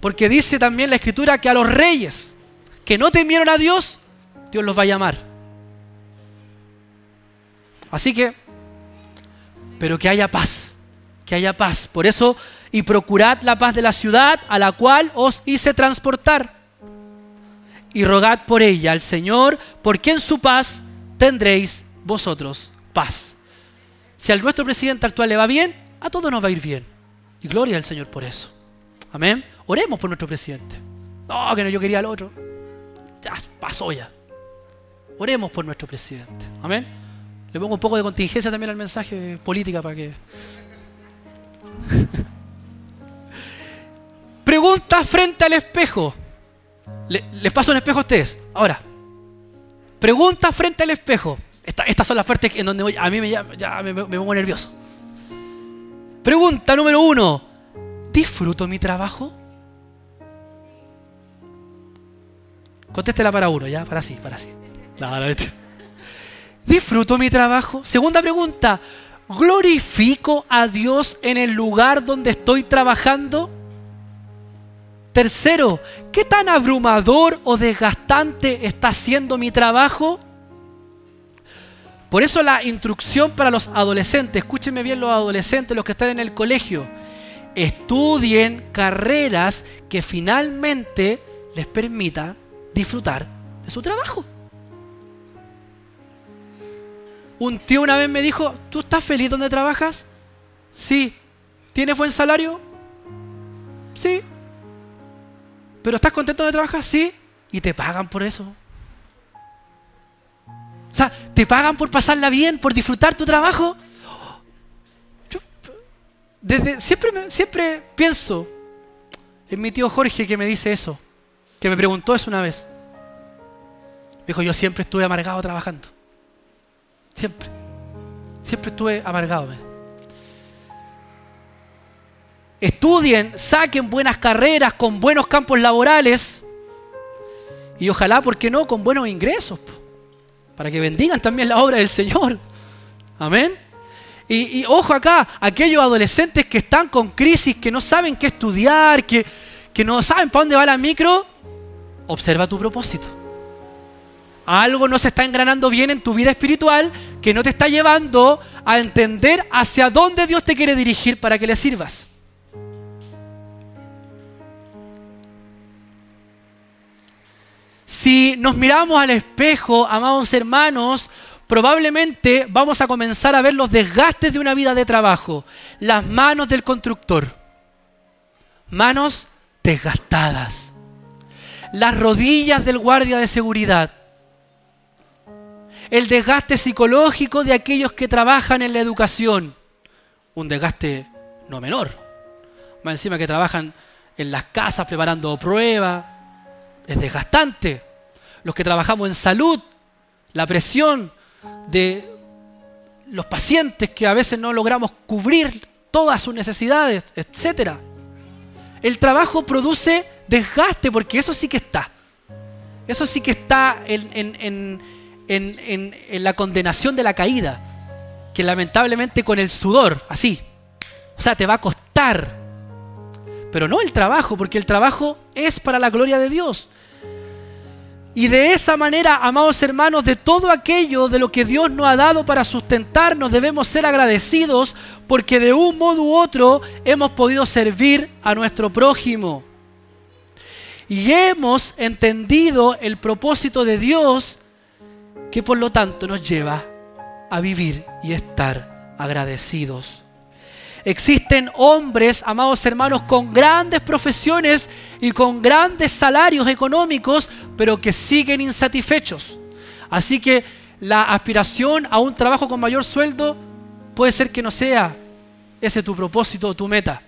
Porque dice también la escritura que a los reyes que no temieron a Dios, Dios los va a llamar. Así que, pero que haya paz, que haya paz. Por eso, y procurad la paz de la ciudad a la cual os hice transportar. Y rogad por ella al Señor, porque en su paz tendréis vosotros paz. Si al nuestro presidente actual le va bien, a todos nos va a ir bien. Y gloria al Señor por eso. Amén. Oremos por nuestro presidente. No, que no, yo quería al otro. Ya pasó ya. Oremos por nuestro presidente. Amén. Le pongo un poco de contingencia también al mensaje política para que. [laughs] Pregunta frente al espejo. Les paso un espejo a ustedes. Ahora. Pregunta frente al espejo. estas son las partes en donde a mí me, ya, me, me pongo nervioso. Pregunta número uno. ¿Disfruto mi trabajo? Contéstela para uno, ya, para sí, para sí. ¿Disfruto mi trabajo? Segunda pregunta. ¿Glorifico a Dios en el lugar donde estoy trabajando? Tercero, ¿qué tan abrumador o desgastante está siendo mi trabajo? Por eso la instrucción para los adolescentes, escúchenme bien los adolescentes, los que están en el colegio, estudien carreras que finalmente les permitan disfrutar de su trabajo. Un tío una vez me dijo, ¿tú estás feliz donde trabajas? Sí. ¿Tienes buen salario? Sí. ¿Pero estás contento donde trabajas? Sí. ¿Y te pagan por eso? O sea, ¿te pagan por pasarla bien, por disfrutar tu trabajo? desde, siempre, siempre pienso en mi tío Jorge que me dice eso, que me preguntó eso una vez. Me dijo, yo siempre estuve amargado trabajando. Siempre. Siempre estuve amargado. Estudien, saquen buenas carreras con buenos campos laborales y ojalá, ¿por qué no?, con buenos ingresos. Para que bendigan también la obra del Señor. Amén. Y, ojo acá, aquellos adolescentes que están con crisis, que no saben qué estudiar, que, que no saben para dónde va la micro, observa tu propósito algo no se está engranando bien en tu vida espiritual que no te está llevando a entender hacia dónde Dios te quiere dirigir para que le sirvas. Si nos miramos al espejo, amados hermanos, probablemente vamos a comenzar a ver los desgastes de una vida de trabajo, las manos del constructor, manos desgastadas, las rodillas del guardia de seguridad, el desgaste psicológico de aquellos que trabajan en la educación. Un desgaste no menor. Más encima que trabajan en las casas preparando pruebas. Es desgastante. Los que trabajamos en salud, la presión de los pacientes que a veces no logramos cubrir todas sus necesidades, etc. El trabajo produce desgaste porque eso sí que está. Eso sí que está en en, la condenación de la caída, que lamentablemente con el sudor, así, o sea, te va a costar, pero no el trabajo, porque el trabajo es para la gloria de Dios. Y de esa manera, amados hermanos, de todo aquello de lo que Dios nos ha dado para sustentarnos, debemos ser agradecidos porque de un modo u otro hemos podido servir a nuestro prójimo. Y hemos entendido el propósito de Dios que por lo tanto nos lleva a vivir y estar agradecidos. Existen hombres, amados hermanos, con grandes profesiones y con grandes salarios económicos, pero que siguen insatisfechos. Así que la aspiración a un trabajo con mayor sueldo puede ser que no sea ese tu propósito o tu meta.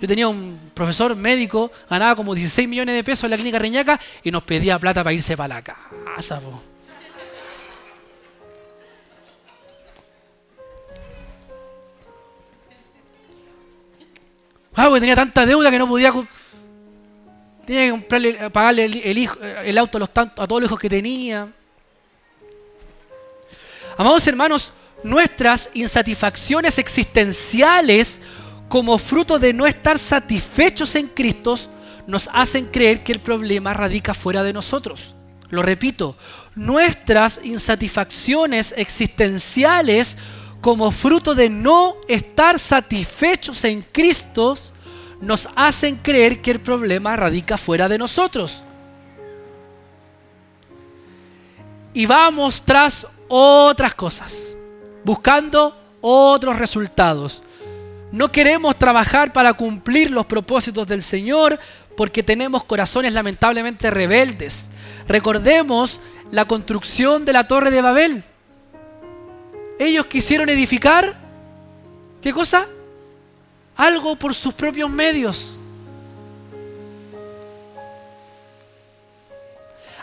Yo tenía un profesor médico, ganaba como 16 millones de pesos en la clínica Reñaca y nos pedía plata para irse para la casa. Ah, porque tenía tanta deuda que no podía. Tenía que comprarle, pagarle el, auto a, los a todos los hijos que tenía. Amados hermanos, nuestras insatisfacciones existenciales como fruto de no estar satisfechos en Cristo, nos hacen creer que el problema radica fuera de nosotros. Lo repito, nuestras insatisfacciones existenciales como fruto de no estar satisfechos en Cristo nos hacen creer que el problema radica fuera de nosotros. Y vamos tras otras cosas, buscando otros resultados No queremos trabajar para cumplir los propósitos del Señor porque tenemos corazones lamentablemente rebeldes. Recordemos la construcción de la torre de Babel. Ellos quisieron edificar, ¿qué cosa? Algo por sus propios medios.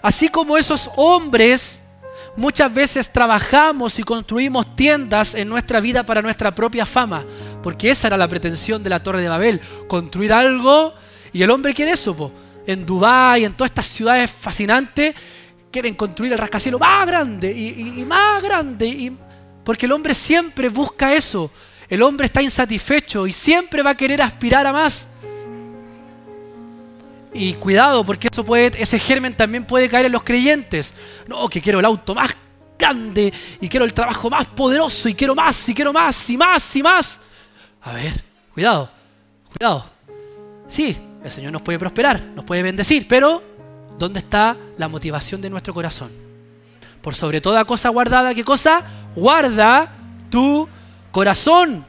Así como esos hombres muchas veces trabajamos y construimos tiendas en nuestra vida para nuestra propia fama, porque esa era la pretensión de la Torre de Babel, construir algo y el hombre quiere eso, en Dubái, en todas estas ciudades fascinantes, quieren construir el rascacielos más grande y, más grande, y, porque el hombre siempre busca eso, el hombre está insatisfecho y siempre va a querer aspirar a más. Y cuidado, porque eso puede, ese germen también puede caer en los creyentes. No, que quiero el auto más grande y quiero el trabajo más poderoso y quiero más y quiero más y más y más. A ver, cuidado, cuidado. Sí, el Señor nos puede prosperar, nos puede bendecir, pero ¿dónde está la motivación de nuestro corazón? Por sobre toda cosa guardada, ¿qué cosa? Guarda tu corazón.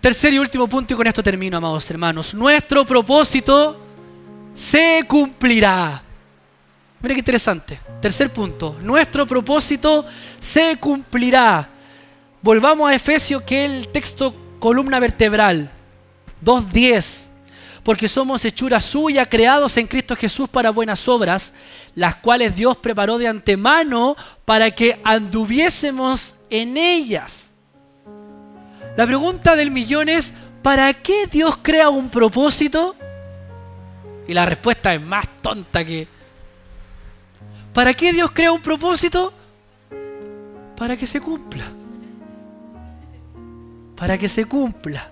Tercer y último punto, y con esto termino, amados hermanos. Nuestro propósito se cumplirá. Mira qué interesante. Tercer punto. Nuestro propósito se cumplirá. Volvamos a Efesios, que es el texto columna vertebral. 2.10. Porque somos hechura suya, creados en Cristo Jesús para buenas obras, las cuales Dios preparó de antemano para que anduviésemos en ellas. La pregunta del millón es, ¿para qué Dios crea un propósito? Y la respuesta es más tonta que... ¿Para qué Dios crea un propósito? Para que se cumpla. Para que se cumpla.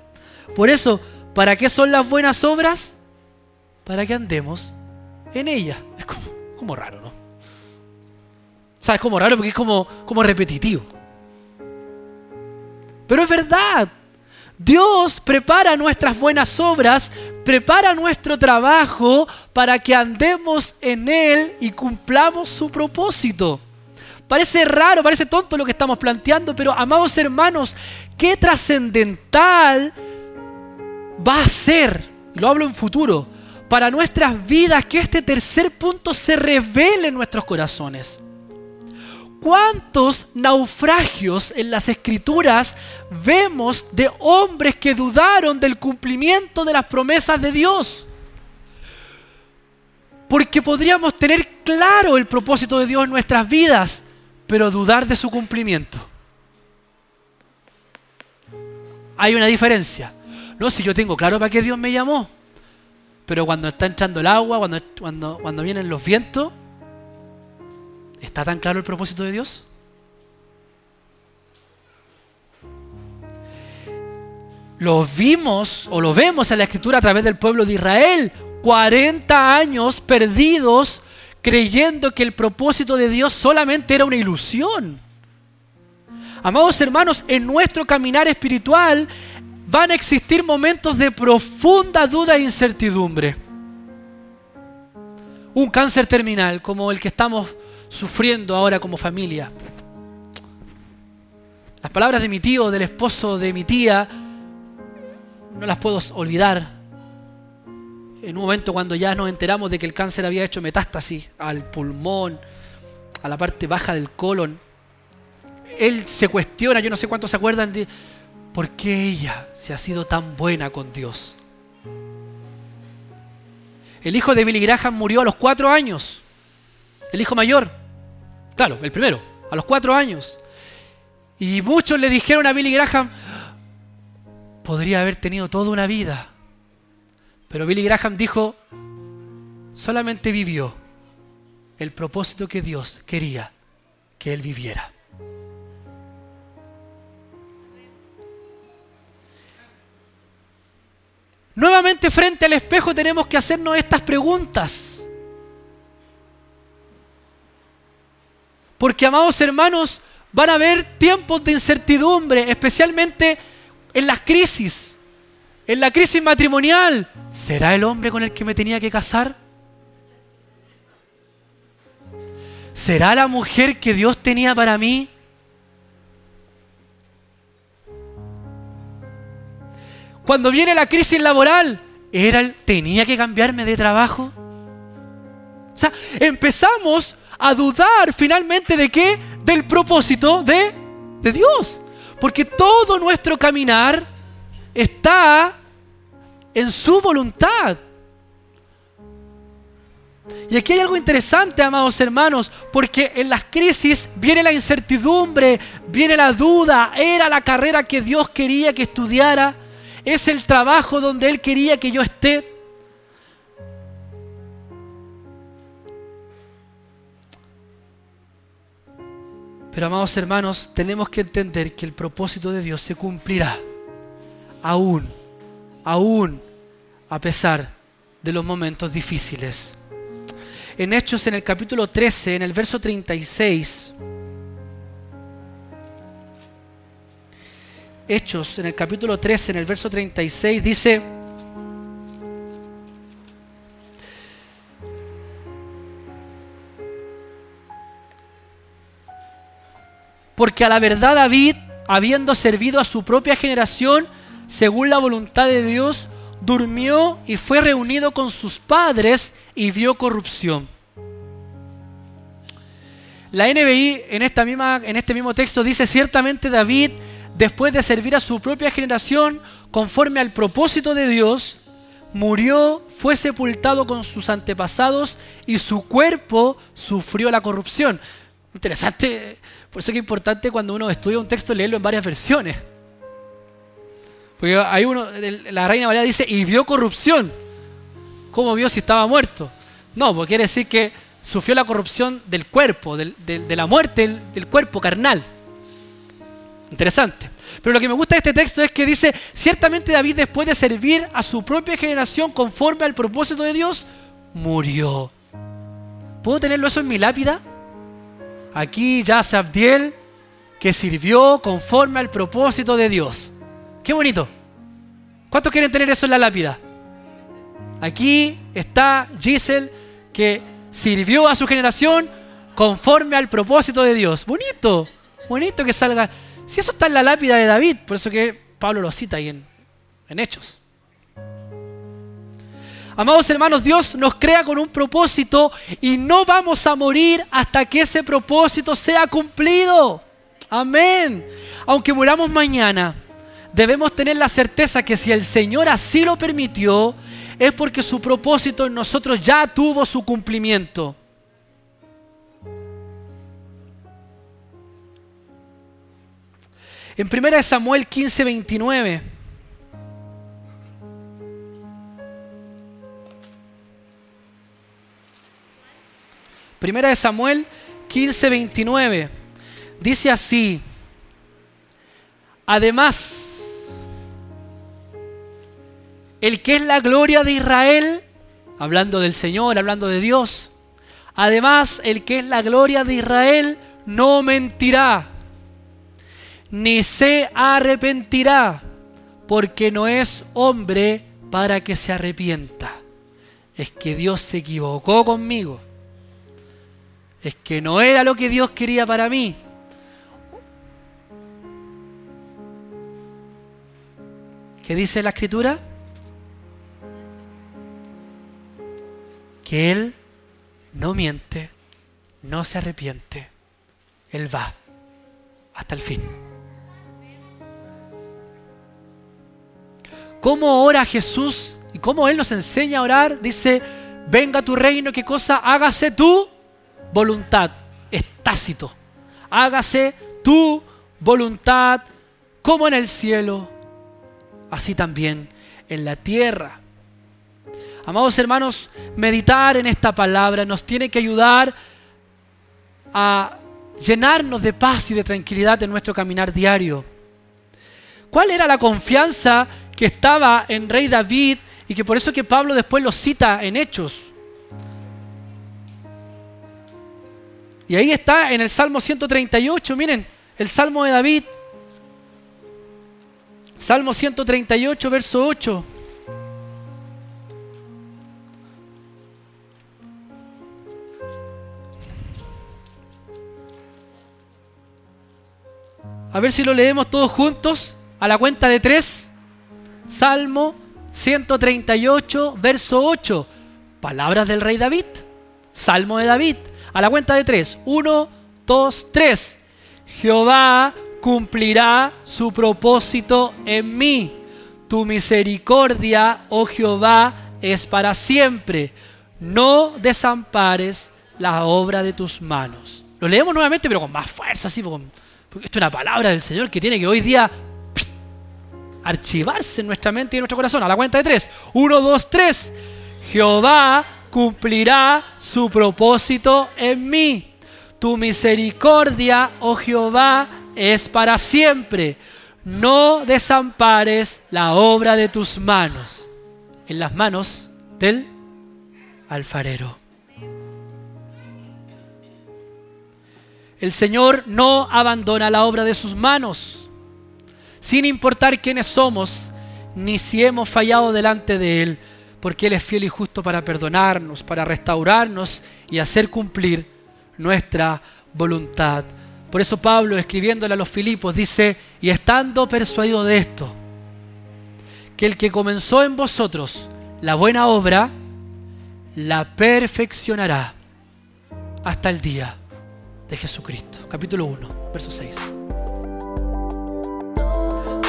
Por eso, ¿para qué son las buenas obras? Para que andemos en ellas. Es como, como raro, ¿no? ¿Sabes? Como raro porque es como, como repetitivo. Pero es verdad. Dios prepara nuestras buenas obras, prepara nuestro trabajo para que andemos en Él y cumplamos su propósito. Parece raro, parece tonto lo que estamos planteando, pero amados hermanos, qué trascendental va a ser, lo hablo en futuro, para nuestras vidas que este tercer punto se revele en nuestros corazones. ¿Cuántos naufragios en las escrituras vemos de hombres que dudaron del cumplimiento de las promesas de Dios? Porque podríamos tener claro el propósito de Dios en nuestras vidas, pero dudar de su cumplimiento. Hay una diferencia. No, si yo tengo claro para qué Dios me llamó, pero cuando está echando el agua, cuando, cuando, cuando vienen los vientos, ¿Está tan claro el propósito de Dios? Lo vimos o lo vemos en la escritura a través del pueblo de Israel. 40 años perdidos creyendo que el propósito de Dios solamente era una ilusión. Amados hermanos, en nuestro caminar espiritual van a existir momentos de profunda duda e incertidumbre. Un cáncer terminal como el que estamos sufriendo ahora como familia. Las palabras de mi tío, del esposo de mi tía, no las puedo olvidar. En un momento cuando ya nos enteramos de que el cáncer había hecho metástasis al pulmón, a la parte baja del colon, él se cuestiona, yo no sé cuántos se acuerdan de por qué ella se ha sido tan buena con Dios. El hijo de Billy Graham murió a los cuatro años, el hijo mayor. Claro, el primero, a los cuatro años. Y muchos le dijeron a Billy Graham, podría haber tenido toda una vida. Pero Billy Graham dijo, solamente vivió el propósito que Dios quería que él viviera. Nuevamente frente al espejo tenemos que hacernos estas preguntas. Porque, amados hermanos, van a haber tiempos de incertidumbre, especialmente en las crisis. En la crisis matrimonial. ¿Será el hombre con el que me tenía que casar? ¿Será la mujer que Dios tenía para mí? Cuando viene la crisis laboral, era tenía que cambiarme de trabajo. O sea, empezamos a dudar finalmente de qué? Del propósito de, de Dios. Porque todo nuestro caminar está en su voluntad. Y aquí hay algo interesante, amados hermanos, porque en las crisis viene la incertidumbre, viene la duda, era la carrera que Dios quería que estudiara, es el trabajo donde Él quería que yo esté. Pero amados hermanos, tenemos que entender que el propósito de Dios se cumplirá aún, aún a pesar de los momentos difíciles. En Hechos en el capítulo 13, en el verso 36, Hechos en el capítulo 13, en el verso 36, dice, Porque a la verdad David, habiendo servido a su propia generación, según la voluntad de Dios, durmió y fue reunido con sus padres y vio corrupción. La NBI en, esta misma, en este mismo texto dice, ciertamente David, después de servir a su propia generación, conforme al propósito de Dios, murió, fue sepultado con sus antepasados y su cuerpo sufrió la corrupción. Interesante por eso es que es importante cuando uno estudia un texto leerlo en varias versiones. Porque hay uno, la reina María dice, y vio corrupción. ¿Cómo vio si estaba muerto? No, porque quiere decir que sufrió la corrupción del cuerpo, de la muerte del, del cuerpo carnal. Interesante. Pero lo que me gusta de este texto es que dice, ciertamente David después de servir a su propia generación conforme al propósito de Dios, murió. ¿Puedo tenerlo eso en mi lápida? Aquí ya Abdiel que sirvió conforme al propósito de Dios. Qué bonito. ¿Cuántos quieren tener eso en la lápida? Aquí está Giselle que sirvió a su generación conforme al propósito de Dios. Bonito, bonito que salga. Si eso está en la lápida de David, por eso que Pablo lo cita ahí en, en Hechos. Amados hermanos, Dios nos crea con un propósito y no vamos a morir hasta que ese propósito sea cumplido. Amén. Aunque muramos mañana, debemos tener la certeza que si el Señor así lo permitió, es porque su propósito en nosotros ya tuvo su cumplimiento. En 1 Samuel 15, 29. Primera de Samuel 15, 29. Dice así. Además, el que es la gloria de Israel, hablando del Señor, hablando de Dios, además el que es la gloria de Israel no mentirá, ni se arrepentirá, porque no es hombre para que se arrepienta. Es que Dios se equivocó conmigo es que no era lo que Dios quería para mí. ¿Qué dice la escritura? Que Él no miente, no se arrepiente. Él va hasta el fin. ¿Cómo ora Jesús y cómo Él nos enseña a orar? Dice, venga tu reino, ¿qué cosa? Hágase tú voluntad es tácito. Hágase tu voluntad como en el cielo, así también en la tierra. Amados hermanos, meditar en esta palabra nos tiene que ayudar a llenarnos de paz y de tranquilidad en nuestro caminar diario. ¿Cuál era la confianza que estaba en Rey David y que por eso que Pablo después lo cita en Hechos? Y ahí está en el Salmo 138, miren, el Salmo de David. Salmo 138, verso 8. A ver si lo leemos todos juntos a la cuenta de tres. Salmo 138, verso 8. Palabras del rey David. Salmo de David. A la cuenta de tres. Uno, dos, tres. Jehová cumplirá su propósito en mí. Tu misericordia, oh Jehová, es para siempre. No desampares la obra de tus manos. Lo leemos nuevamente, pero con más fuerza, así, porque esto es una palabra del Señor que tiene que hoy día archivarse en nuestra mente y en nuestro corazón. A la cuenta de tres. Uno, dos, tres. Jehová cumplirá su propósito en mí. Tu misericordia, oh Jehová, es para siempre. No desampares la obra de tus manos en las manos del alfarero. El Señor no abandona la obra de sus manos, sin importar quiénes somos, ni si hemos fallado delante de Él, porque Él es fiel y justo para perdonarnos, para restaurarnos y hacer cumplir nuestra voluntad. Por eso Pablo, escribiéndole a los Filipos, dice, y estando persuadido de esto, que el que comenzó en vosotros la buena obra, la perfeccionará hasta el día de Jesucristo. Capítulo 1, verso 6.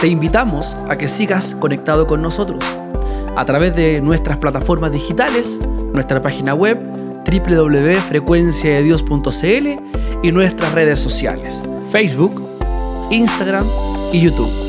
Te invitamos a que sigas conectado con nosotros a través de nuestras plataformas digitales, nuestra página web www.frecuenciadedios.cl y nuestras redes sociales, Facebook, Instagram y YouTube.